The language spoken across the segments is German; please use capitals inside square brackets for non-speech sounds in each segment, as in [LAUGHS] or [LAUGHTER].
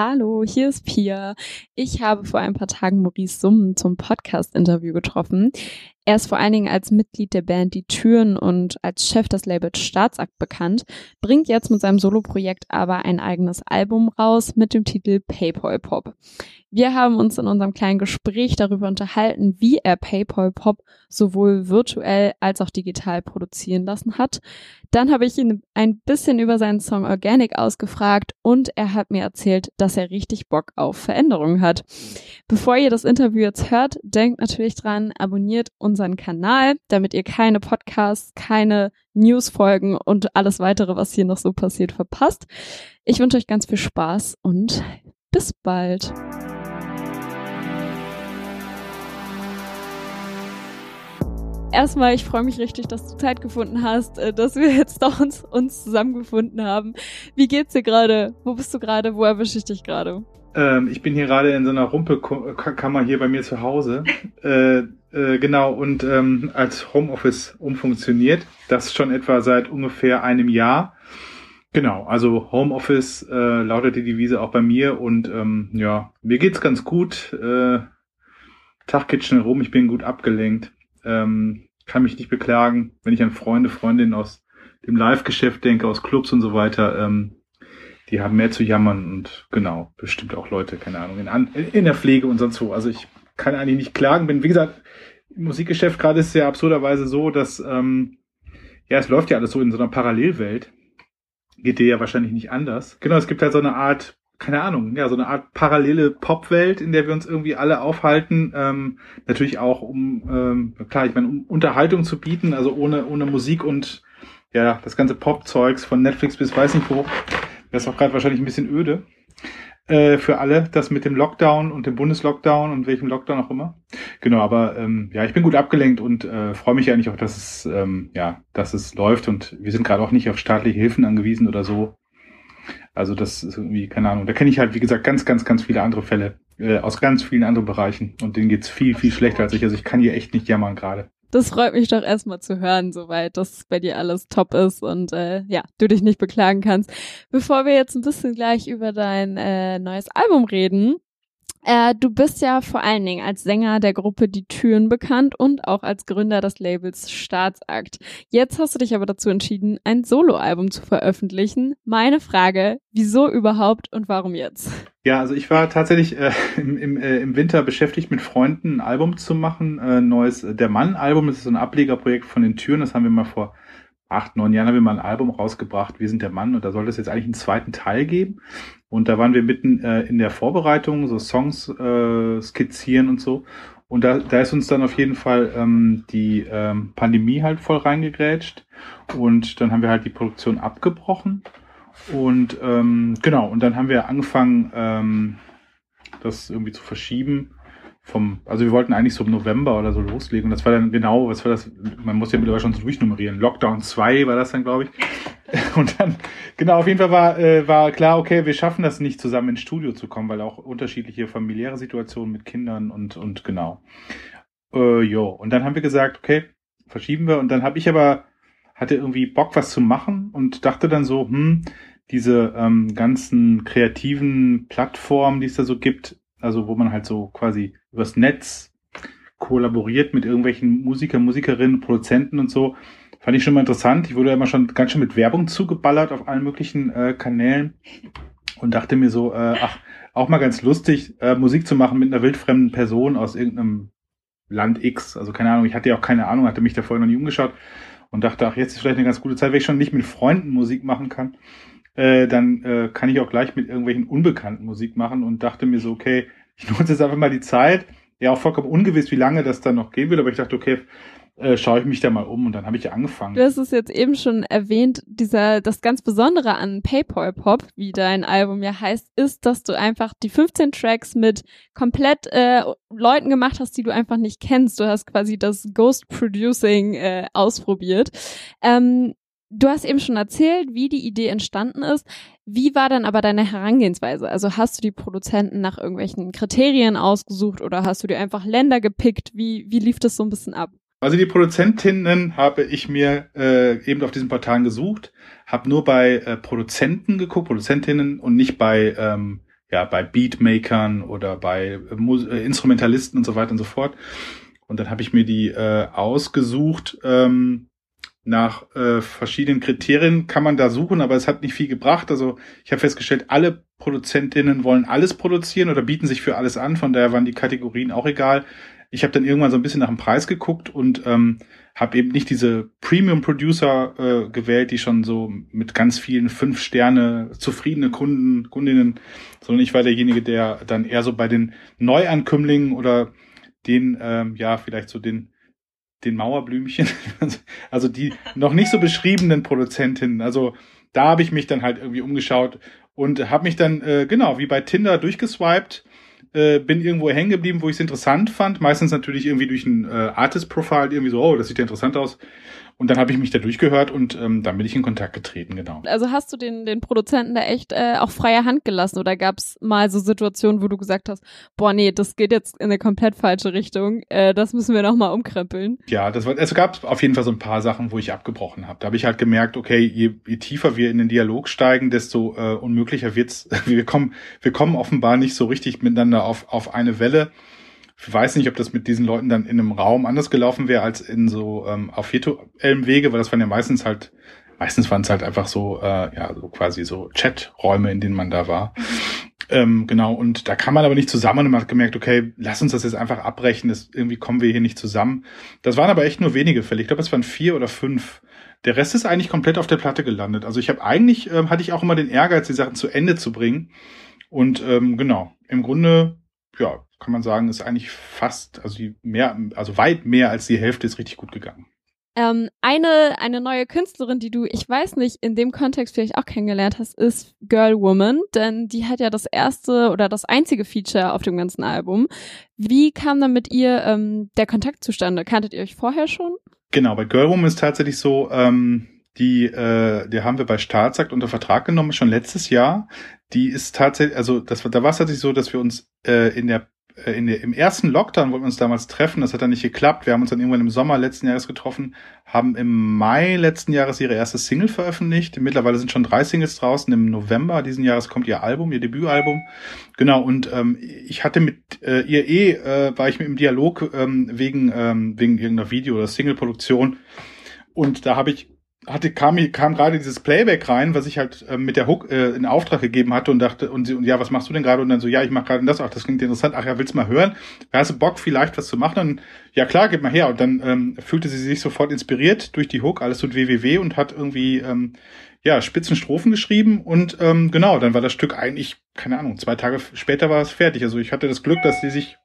Hallo, hier ist Pia. Ich habe vor ein paar Tagen Maurice Summen zum Podcast-Interview getroffen. Er ist vor allen Dingen als Mitglied der Band Die Türen und als Chef des Labels Staatsakt bekannt, bringt jetzt mit seinem Soloprojekt aber ein eigenes Album raus mit dem Titel Paypal Pop. Wir haben uns in unserem kleinen Gespräch darüber unterhalten, wie er Paypal Pop sowohl virtuell als auch digital produzieren lassen hat. Dann habe ich ihn ein bisschen über seinen Song Organic ausgefragt und er hat mir erzählt, dass er richtig Bock auf Veränderungen hat. Bevor ihr das Interview jetzt hört, denkt natürlich dran, abonniert unseren Kanal, damit ihr keine Podcasts, keine Newsfolgen und alles weitere, was hier noch so passiert, verpasst. Ich wünsche euch ganz viel Spaß und bis bald. Erstmal, ich freue mich richtig, dass du Zeit gefunden hast, äh, dass wir jetzt [LAUGHS] doch uns, uns zusammengefunden haben. Wie geht's dir gerade? Wo bist du gerade? Wo erwische ich dich gerade? Ähm, ich bin hier gerade in so einer Rumpelkammer hier bei mir zu Hause. [LAUGHS] äh, äh, genau, und ähm, als Homeoffice umfunktioniert. Das schon etwa seit ungefähr einem Jahr. Genau, also Homeoffice äh, lautet die Devise auch bei mir und ähm, ja, mir geht's ganz gut. Äh, Tag geht schnell rum, ich bin gut abgelenkt. Ähm, kann mich nicht beklagen, wenn ich an Freunde, Freundinnen aus dem Live-Geschäft denke, aus Clubs und so weiter. Ähm, die haben mehr zu jammern und genau, bestimmt auch Leute, keine Ahnung, in, in der Pflege und sonst wo. Also ich kann eigentlich nicht klagen. Bin, wie gesagt, im Musikgeschäft gerade ist es ja absurderweise so, dass ähm, ja, es läuft ja alles so in so einer Parallelwelt. Geht dir ja wahrscheinlich nicht anders. Genau, es gibt halt so eine Art, keine Ahnung, ja, so eine Art parallele Popwelt, in der wir uns irgendwie alle aufhalten. Ähm, natürlich auch um, ähm, klar, ich meine, um Unterhaltung zu bieten, also ohne, ohne Musik und ja, das ganze Pop-Zeugs von Netflix bis weiß nicht wo wäre es auch gerade wahrscheinlich ein bisschen öde äh, für alle, das mit dem Lockdown und dem Bundeslockdown und welchem Lockdown auch immer. Genau, aber ähm, ja, ich bin gut abgelenkt und äh, freue mich eigentlich auch, dass es ähm, ja, dass es läuft und wir sind gerade auch nicht auf staatliche Hilfen angewiesen oder so. Also das ist irgendwie, keine Ahnung, da kenne ich halt, wie gesagt, ganz, ganz, ganz viele andere Fälle äh, aus ganz vielen anderen Bereichen und denen geht's viel, viel schlechter als ich. Also ich kann hier echt nicht jammern gerade. Das freut mich doch erstmal zu hören, soweit, dass bei dir alles top ist und äh, ja, du dich nicht beklagen kannst. Bevor wir jetzt ein bisschen gleich über dein äh, neues Album reden, äh, du bist ja vor allen Dingen als Sänger der Gruppe Die Türen bekannt und auch als Gründer des Labels Staatsakt. Jetzt hast du dich aber dazu entschieden, ein Soloalbum zu veröffentlichen. Meine Frage, wieso überhaupt und warum jetzt? Ja, also ich war tatsächlich äh, im, im, äh, im Winter beschäftigt mit Freunden ein Album zu machen, äh, neues Der Mann-Album, das ist so ein Ablegerprojekt von den Türen, das haben wir mal vor acht, neun Jahren haben wir mal ein Album rausgebracht, Wir sind der Mann, und da sollte es jetzt eigentlich einen zweiten Teil geben. Und da waren wir mitten äh, in der Vorbereitung, so Songs äh, skizzieren und so. Und da, da ist uns dann auf jeden Fall ähm, die ähm, Pandemie halt voll reingegrätscht. Und dann haben wir halt die Produktion abgebrochen. Und ähm, genau, und dann haben wir angefangen, ähm, das irgendwie zu verschieben vom, also wir wollten eigentlich so im November oder so loslegen. Und das war dann genau, was war das? Man muss ja mittlerweile schon so durchnummerieren. Lockdown 2 war das dann, glaube ich. [LAUGHS] Und dann, genau, auf jeden Fall war, äh, war klar, okay, wir schaffen das nicht zusammen ins Studio zu kommen, weil auch unterschiedliche familiäre Situationen mit Kindern und, und genau. Äh, jo, und dann haben wir gesagt, okay, verschieben wir. Und dann habe ich aber, hatte irgendwie Bock, was zu machen und dachte dann so, hm, diese ähm, ganzen kreativen Plattformen, die es da so gibt, also wo man halt so quasi übers Netz kollaboriert mit irgendwelchen Musiker, Musikerinnen, Produzenten und so. Fand ich schon mal interessant. Ich wurde ja immer schon ganz schön mit Werbung zugeballert auf allen möglichen äh, Kanälen und dachte mir so, äh, ach, auch mal ganz lustig, äh, Musik zu machen mit einer wildfremden Person aus irgendeinem Land X. Also keine Ahnung, ich hatte ja auch keine Ahnung, hatte mich da vorher noch nie umgeschaut und dachte, ach, jetzt ist vielleicht eine ganz gute Zeit, wenn ich schon nicht mit Freunden Musik machen kann, äh, dann äh, kann ich auch gleich mit irgendwelchen Unbekannten Musik machen und dachte mir so, okay, ich nutze jetzt einfach mal die Zeit. Ja, auch vollkommen ungewiss, wie lange das dann noch gehen wird, aber ich dachte, okay, äh, schaue ich mich da mal um und dann habe ich angefangen. Du hast es jetzt eben schon erwähnt, dieser, das ganz Besondere an PayPal Pop, wie dein Album ja heißt, ist, dass du einfach die 15 Tracks mit komplett äh, Leuten gemacht hast, die du einfach nicht kennst. Du hast quasi das Ghost Producing äh, ausprobiert. Ähm, Du hast eben schon erzählt, wie die Idee entstanden ist. Wie war dann aber deine Herangehensweise? Also hast du die Produzenten nach irgendwelchen Kriterien ausgesucht oder hast du dir einfach Länder gepickt? Wie, wie lief das so ein bisschen ab? Also die Produzentinnen habe ich mir äh, eben auf diesen Portalen gesucht, habe nur bei äh, Produzenten geguckt, Produzentinnen und nicht bei ähm, ja, bei Beatmakern oder bei äh, Instrumentalisten und so weiter und so fort. Und dann habe ich mir die äh, ausgesucht. Ähm, nach äh, verschiedenen Kriterien kann man da suchen, aber es hat nicht viel gebracht. Also ich habe festgestellt, alle Produzentinnen wollen alles produzieren oder bieten sich für alles an. Von daher waren die Kategorien auch egal. Ich habe dann irgendwann so ein bisschen nach dem Preis geguckt und ähm, habe eben nicht diese Premium Producer äh, gewählt, die schon so mit ganz vielen fünf Sterne zufriedene Kunden, Kundinnen, sondern ich war derjenige, der dann eher so bei den Neuankömmlingen oder den, ähm, ja, vielleicht so den, den Mauerblümchen, [LAUGHS] also die noch nicht so beschriebenen Produzentinnen. Also da habe ich mich dann halt irgendwie umgeschaut und habe mich dann, äh, genau, wie bei Tinder durchgeswiped äh, bin irgendwo hängen geblieben, wo ich es interessant fand. Meistens natürlich irgendwie durch ein äh, Artist-Profile, irgendwie so, oh, das sieht ja interessant aus. Und dann habe ich mich da durchgehört und ähm, dann bin ich in Kontakt getreten, genau. Also hast du den, den Produzenten da echt äh, auch freie Hand gelassen oder gab es mal so Situationen, wo du gesagt hast, boah, nee, das geht jetzt in eine komplett falsche Richtung, äh, das müssen wir nochmal umkrempeln? Ja, das war, es gab auf jeden Fall so ein paar Sachen, wo ich abgebrochen habe. Da habe ich halt gemerkt, okay, je, je tiefer wir in den Dialog steigen, desto äh, unmöglicher wird's. [LAUGHS] Wir kommen, wir kommen offenbar nicht so richtig miteinander auf, auf eine Welle. Ich weiß nicht, ob das mit diesen Leuten dann in einem Raum anders gelaufen wäre als in so ähm, auf virtuellem Wege, weil das waren ja meistens halt, meistens waren es halt einfach so, äh, ja, so quasi so Chaträume, in denen man da war. Ähm, genau, und da kann man aber nicht zusammen und man hat gemerkt, okay, lass uns das jetzt einfach abbrechen, das, irgendwie kommen wir hier nicht zusammen. Das waren aber echt nur wenige Fälle. Ich glaube, es waren vier oder fünf. Der Rest ist eigentlich komplett auf der Platte gelandet. Also ich habe eigentlich, ähm, hatte ich auch immer den Ehrgeiz, die Sachen zu Ende zu bringen. Und ähm, genau, im Grunde, ja, kann man sagen, ist eigentlich fast, also mehr, also weit mehr als die Hälfte ist richtig gut gegangen. Ähm, eine, eine neue Künstlerin, die du, ich weiß nicht, in dem Kontext vielleicht auch kennengelernt hast, ist Girl Woman, denn die hat ja das erste oder das einzige Feature auf dem ganzen Album. Wie kam dann mit ihr ähm, der Kontakt zustande? Kanntet ihr euch vorher schon? Genau, bei Girl Woman ist tatsächlich so, ähm, die, äh, die haben wir bei Staatsakt unter Vertrag genommen, schon letztes Jahr. Die ist tatsächlich, also das, da war es tatsächlich so, dass wir uns äh, in der in der, im ersten Lockdown wollten wir uns damals treffen. Das hat dann nicht geklappt. Wir haben uns dann irgendwann im Sommer letzten Jahres getroffen, haben im Mai letzten Jahres ihre erste Single veröffentlicht. Mittlerweile sind schon drei Singles draußen. Im November diesen Jahres kommt ihr Album, ihr Debütalbum. Genau, und ähm, ich hatte mit äh, ihr eh, äh, war ich mit im Dialog ähm, wegen, ähm, wegen irgendeiner Video- oder Single-Produktion. Und da habe ich hatte, kam, kam gerade dieses Playback rein, was ich halt äh, mit der Hook äh, in Auftrag gegeben hatte und dachte, und, sie, und ja, was machst du denn gerade? Und dann so, ja, ich mache gerade das, ach, das klingt interessant, ach ja, willst mal hören? Hast du Bock, vielleicht was zu machen? Und ja, klar, gib mal her. Und dann ähm, fühlte sie sich sofort inspiriert durch die Hook, alles tut www und hat irgendwie ähm, ja, spitzen Strophen geschrieben und ähm, genau, dann war das Stück eigentlich, keine Ahnung, zwei Tage später war es fertig. Also ich hatte das Glück, dass sie sich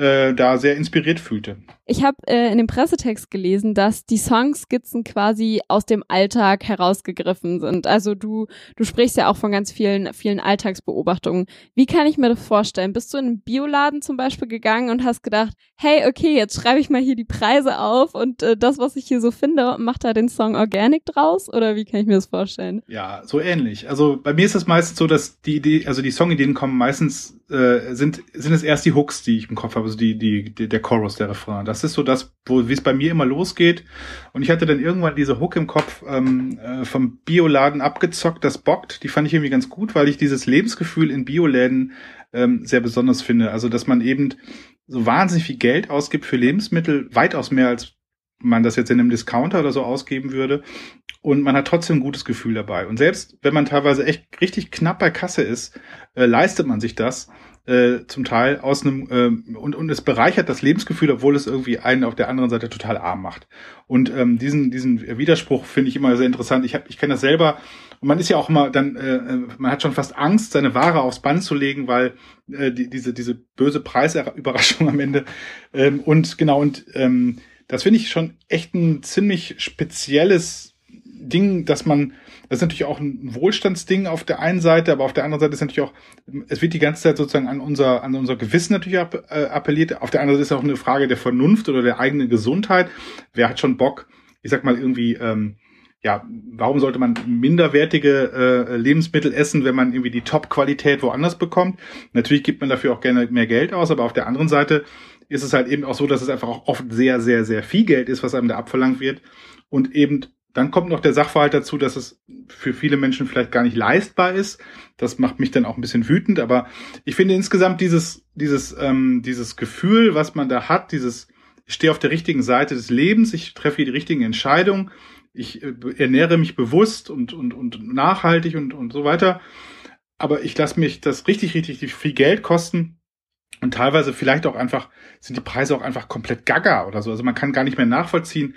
äh, da sehr inspiriert fühlte. Ich habe äh, in dem Pressetext gelesen, dass die Songskizzen quasi aus dem Alltag herausgegriffen sind. Also du, du sprichst ja auch von ganz vielen, vielen Alltagsbeobachtungen. Wie kann ich mir das vorstellen? Bist du in einen Bioladen zum Beispiel gegangen und hast gedacht, hey, okay, jetzt schreibe ich mal hier die Preise auf und äh, das, was ich hier so finde, macht da den Song Organic draus? Oder wie kann ich mir das vorstellen? Ja, so ähnlich. Also bei mir ist es meistens so, dass die Idee, also die Songideen kommen meistens, äh, sind, sind es erst die Hooks, die ich im Kopf habe also die, die, die, der Chorus, der Refrain. Das ist so das, wo, wie es bei mir immer losgeht. Und ich hatte dann irgendwann diese Hook im Kopf ähm, äh, vom Bioladen abgezockt, das bockt. Die fand ich irgendwie ganz gut, weil ich dieses Lebensgefühl in Bioläden ähm, sehr besonders finde. Also, dass man eben so wahnsinnig viel Geld ausgibt für Lebensmittel, weitaus mehr als man das jetzt in einem Discounter oder so ausgeben würde. Und man hat trotzdem ein gutes Gefühl dabei. Und selbst wenn man teilweise echt richtig knapp bei Kasse ist, äh, leistet man sich das äh, zum Teil aus einem äh, und und es bereichert das Lebensgefühl, obwohl es irgendwie einen auf der anderen Seite total arm macht. Und ähm, diesen diesen Widerspruch finde ich immer sehr interessant. Ich habe ich kenne das selber und man ist ja auch immer dann äh, äh, man hat schon fast Angst, seine Ware aufs Band zu legen, weil äh, die, diese diese böse Preisüberraschung [LAUGHS] am Ende ähm, und genau und ähm, das finde ich schon echt ein ziemlich spezielles Ding, dass man das ist natürlich auch ein Wohlstandsding auf der einen Seite, aber auf der anderen Seite ist natürlich auch, es wird die ganze Zeit sozusagen an unser, an unser Gewissen natürlich äh, appelliert. Auf der anderen Seite ist auch eine Frage der Vernunft oder der eigenen Gesundheit. Wer hat schon Bock, ich sag mal irgendwie, ähm, ja, warum sollte man minderwertige äh, Lebensmittel essen, wenn man irgendwie die Top-Qualität woanders bekommt? Natürlich gibt man dafür auch gerne mehr Geld aus, aber auf der anderen Seite ist es halt eben auch so, dass es einfach auch oft sehr, sehr, sehr viel Geld ist, was einem da abverlangt wird und eben dann kommt noch der Sachverhalt dazu, dass es für viele Menschen vielleicht gar nicht leistbar ist. Das macht mich dann auch ein bisschen wütend. Aber ich finde insgesamt dieses, dieses, ähm, dieses Gefühl, was man da hat, dieses, ich stehe auf der richtigen Seite des Lebens, ich treffe die richtigen Entscheidungen, ich äh, ernähre mich bewusst und, und, und nachhaltig und, und so weiter. Aber ich lasse mich das richtig, richtig viel Geld kosten. Und teilweise vielleicht auch einfach, sind die Preise auch einfach komplett gaga oder so. Also man kann gar nicht mehr nachvollziehen,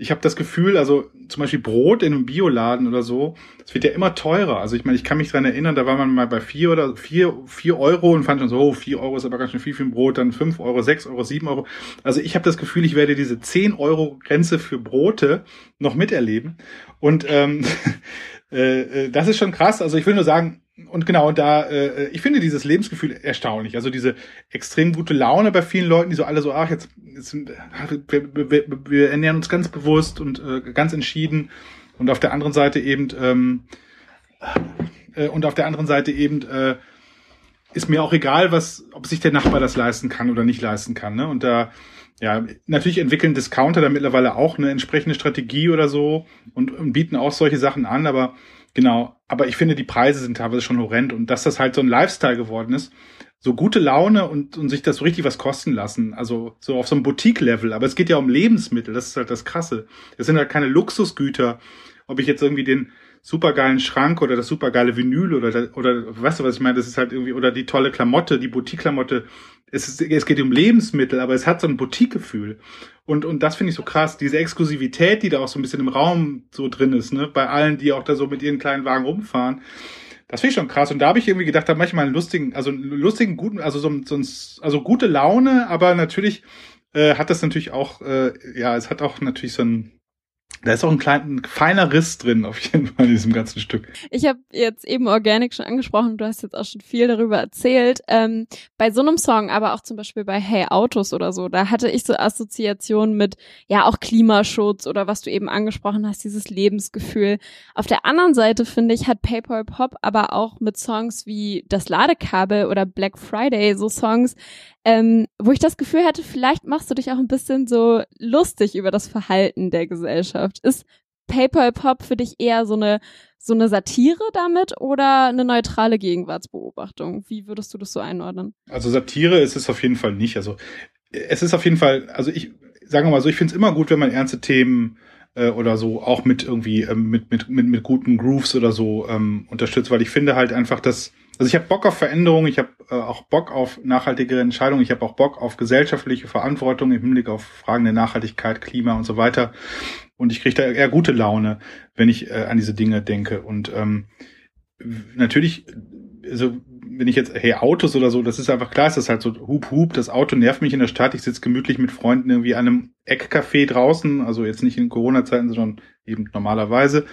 ich habe das Gefühl, also zum Beispiel Brot in einem Bioladen oder so, das wird ja immer teurer. Also ich meine, ich kann mich dran erinnern, da war man mal bei vier oder vier, vier Euro und fand schon so, oh, vier Euro ist aber ganz schön viel für ein Brot, dann fünf Euro, sechs Euro, sieben Euro. Also ich habe das Gefühl, ich werde diese zehn Euro Grenze für Brote noch miterleben. Und ähm, [LAUGHS] äh, äh, das ist schon krass. Also ich will nur sagen, und genau, und da, äh, ich finde dieses Lebensgefühl erstaunlich. Also diese extrem gute Laune bei vielen Leuten, die so alle so, ach, jetzt, jetzt wir, wir, wir ernähren uns ganz bewusst und äh, ganz entschieden. Und auf der anderen Seite eben, ähm, äh, und auf der anderen Seite eben, äh, ist mir auch egal, was, ob sich der Nachbar das leisten kann oder nicht leisten kann. Ne? Und da, ja, natürlich entwickeln Discounter da mittlerweile auch eine entsprechende Strategie oder so und, und bieten auch solche Sachen an, aber Genau, aber ich finde, die Preise sind teilweise schon horrend. Und dass das halt so ein Lifestyle geworden ist, so gute Laune und, und sich das so richtig was kosten lassen, also so auf so einem Boutique-Level, aber es geht ja um Lebensmittel, das ist halt das Krasse. Es sind halt keine Luxusgüter, ob ich jetzt irgendwie den supergeilen Schrank oder das supergeile Vinyl oder, oder weißt du, was ich meine, das ist halt irgendwie, oder die tolle Klamotte, die Boutique-Klamotte, es, ist, es geht um Lebensmittel, aber es hat so ein Boutique-Gefühl. Und, und das finde ich so krass, diese Exklusivität, die da auch so ein bisschen im Raum so drin ist, ne, bei allen, die auch da so mit ihren kleinen Wagen rumfahren. Das finde ich schon krass. Und da habe ich irgendwie gedacht, da manchmal einen lustigen, also einen lustigen, guten, also so, so also gute Laune, aber natürlich äh, hat das natürlich auch, äh, ja, es hat auch natürlich so ein, da ist auch ein kleiner, feiner Riss drin, auf jeden Fall, in diesem ganzen Stück. Ich habe jetzt eben Organic schon angesprochen, du hast jetzt auch schon viel darüber erzählt. Ähm, bei so einem Song, aber auch zum Beispiel bei Hey Autos oder so, da hatte ich so Assoziationen mit, ja, auch Klimaschutz oder was du eben angesprochen hast, dieses Lebensgefühl. Auf der anderen Seite, finde ich, hat PayPal Pop aber auch mit Songs wie Das Ladekabel oder Black Friday so Songs, ähm, wo ich das Gefühl hatte, vielleicht machst du dich auch ein bisschen so lustig über das Verhalten der Gesellschaft. Ist PayPal Pop für dich eher so eine so eine Satire damit oder eine neutrale Gegenwartsbeobachtung? Wie würdest du das so einordnen? Also Satire ist es auf jeden Fall nicht. Also es ist auf jeden Fall, also ich sagen mal so, ich finde es immer gut, wenn man ernste Themen äh, oder so auch mit irgendwie ähm, mit, mit, mit, mit guten Grooves oder so ähm, unterstützt, weil ich finde halt einfach, dass also ich habe Bock auf Veränderung, ich habe äh, auch Bock auf nachhaltige Entscheidungen, ich habe auch Bock auf gesellschaftliche Verantwortung im Hinblick auf Fragen der Nachhaltigkeit, Klima und so weiter. Und ich kriege da eher gute Laune, wenn ich äh, an diese Dinge denke. Und ähm, natürlich, also wenn ich jetzt, hey, Autos oder so, das ist einfach klar, ist das halt so hup hup, das Auto nervt mich in der Stadt, ich sitze gemütlich mit Freunden irgendwie an einem Eckcafé draußen, also jetzt nicht in Corona-Zeiten, sondern eben normalerweise.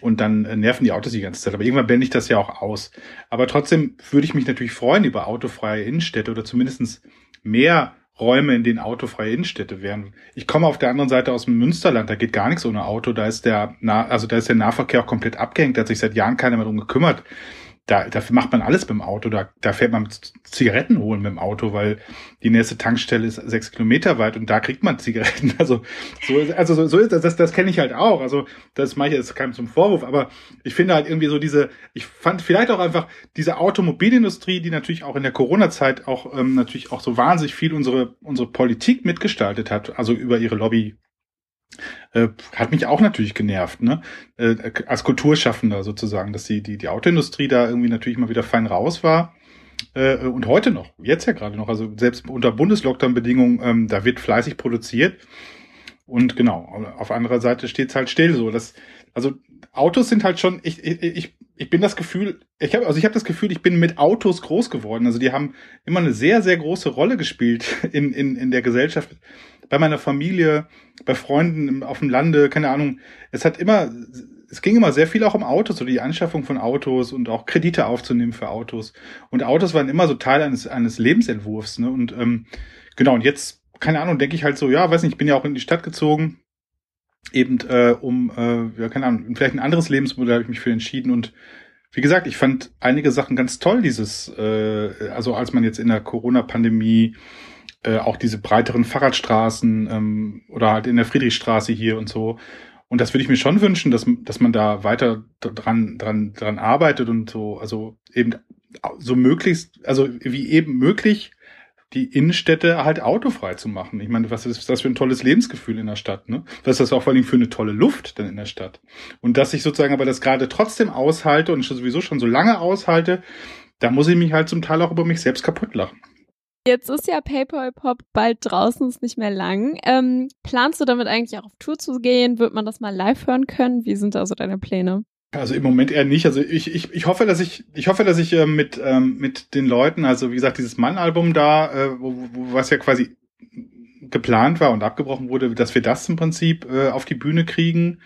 Und dann äh, nerven die Autos die ganze Zeit. Aber irgendwann blende ich das ja auch aus. Aber trotzdem würde ich mich natürlich freuen über autofreie Innenstädte oder zumindestens mehr Räume, in denen autofreie Innenstädte wären. Ich komme auf der anderen Seite aus dem Münsterland, da geht gar nichts ohne Auto, da ist der, also da ist der Nahverkehr auch komplett abgehängt, da hat sich seit Jahren keiner mehr drum gekümmert da, dafür macht man alles dem Auto. Da, da fährt man Zigaretten holen mit dem Auto, weil die nächste Tankstelle ist sechs Kilometer weit und da kriegt man Zigaretten. [LAUGHS] Also so, also so, so ist das, das, das kenne ich halt auch. Also das mache ich jetzt keinem zum Vorwurf, aber ich finde halt irgendwie so diese, ich fand vielleicht auch einfach diese Automobilindustrie, die natürlich auch in der Corona-Zeit auch ähm, natürlich auch so wahnsinnig viel unsere unsere Politik mitgestaltet hat, also über ihre Lobby äh, hat mich auch natürlich genervt, ne? Äh, als Kulturschaffender sozusagen, dass die, die, die Autoindustrie da irgendwie natürlich mal wieder fein raus war. Äh, und heute noch, jetzt ja gerade noch, also selbst unter Bundeslockdown-Bedingungen, ähm, da wird fleißig produziert. Und genau, auf anderer Seite steht's halt still so. Das, also Autos sind halt schon, ich, ich, ich bin das Gefühl, ich habe also ich habe das Gefühl, ich bin mit Autos groß geworden. Also die haben immer eine sehr, sehr große Rolle gespielt [LAUGHS] in, in, in der Gesellschaft bei meiner Familie, bei Freunden auf dem Lande, keine Ahnung. Es hat immer, es ging immer sehr viel auch um Autos, so die Anschaffung von Autos und auch Kredite aufzunehmen für Autos. Und Autos waren immer so Teil eines, eines Lebensentwurfs. Ne? Und ähm, genau, und jetzt, keine Ahnung, denke ich halt so, ja, weiß nicht, ich bin ja auch in die Stadt gezogen, eben äh, um, äh, ja, keine Ahnung, vielleicht ein anderes Lebensmodell habe ich mich für entschieden und wie gesagt, ich fand einige Sachen ganz toll, dieses, äh, also als man jetzt in der Corona-Pandemie äh, auch diese breiteren Fahrradstraßen ähm, oder halt in der Friedrichstraße hier und so. Und das würde ich mir schon wünschen, dass, dass man da weiter dran, dran, dran arbeitet und so, also eben so möglichst, also wie eben möglich, die Innenstädte halt autofrei zu machen. Ich meine, was ist das für ein tolles Lebensgefühl in der Stadt, ne? Was ist das auch vor allem für eine tolle Luft dann in der Stadt? Und dass ich sozusagen aber das gerade trotzdem aushalte und sowieso schon so lange aushalte, da muss ich mich halt zum Teil auch über mich selbst kaputt lachen. Jetzt ist ja PayPal Pop bald draußen, ist nicht mehr lang. Ähm, planst du damit eigentlich auch auf Tour zu gehen? Wird man das mal live hören können? Wie sind da so deine Pläne? Also im Moment eher nicht. Also ich, ich, ich hoffe, dass ich, ich hoffe, dass ich äh, mit, ähm, mit den Leuten, also wie gesagt, dieses Mann-Album da, äh, wo, wo, was ja quasi geplant war und abgebrochen wurde, dass wir das im Prinzip äh, auf die Bühne kriegen.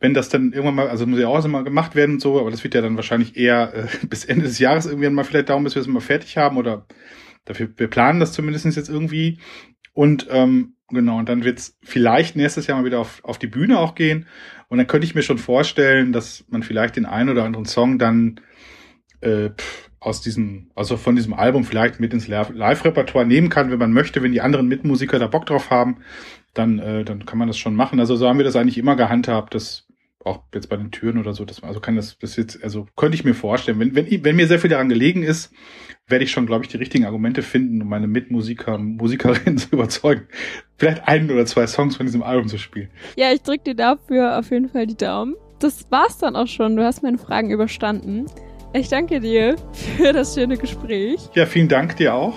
Wenn das dann irgendwann mal, also muss ja auch immer gemacht werden und so, aber das wird ja dann wahrscheinlich eher äh, [LAUGHS] bis Ende des Jahres irgendwann mal vielleicht dauern, bis wir es mal fertig haben oder dafür, wir planen das zumindest jetzt irgendwie. Und ähm, genau, und dann wird es vielleicht nächstes Jahr mal wieder auf, auf die Bühne auch gehen. Und dann könnte ich mir schon vorstellen, dass man vielleicht den einen oder anderen Song dann äh, aus diesem, also von diesem Album vielleicht mit ins Live-Repertoire nehmen kann, wenn man möchte, wenn die anderen Mitmusiker da Bock drauf haben, dann, äh, dann kann man das schon machen. Also so haben wir das eigentlich immer gehandhabt, dass auch jetzt bei den Türen oder so, dass man, also kann das, das jetzt, also könnte ich mir vorstellen, wenn, wenn, wenn mir sehr viel daran gelegen ist, werde ich schon, glaube ich, die richtigen Argumente finden, um meine Mitmusiker, Musikerinnen [LAUGHS] zu überzeugen, vielleicht ein oder zwei Songs von diesem Album zu spielen. Ja, ich drücke dir dafür auf jeden Fall die Daumen. Das war's dann auch schon. Du hast meine Fragen überstanden. Ich danke dir [LAUGHS] für das schöne Gespräch. Ja, vielen Dank dir auch.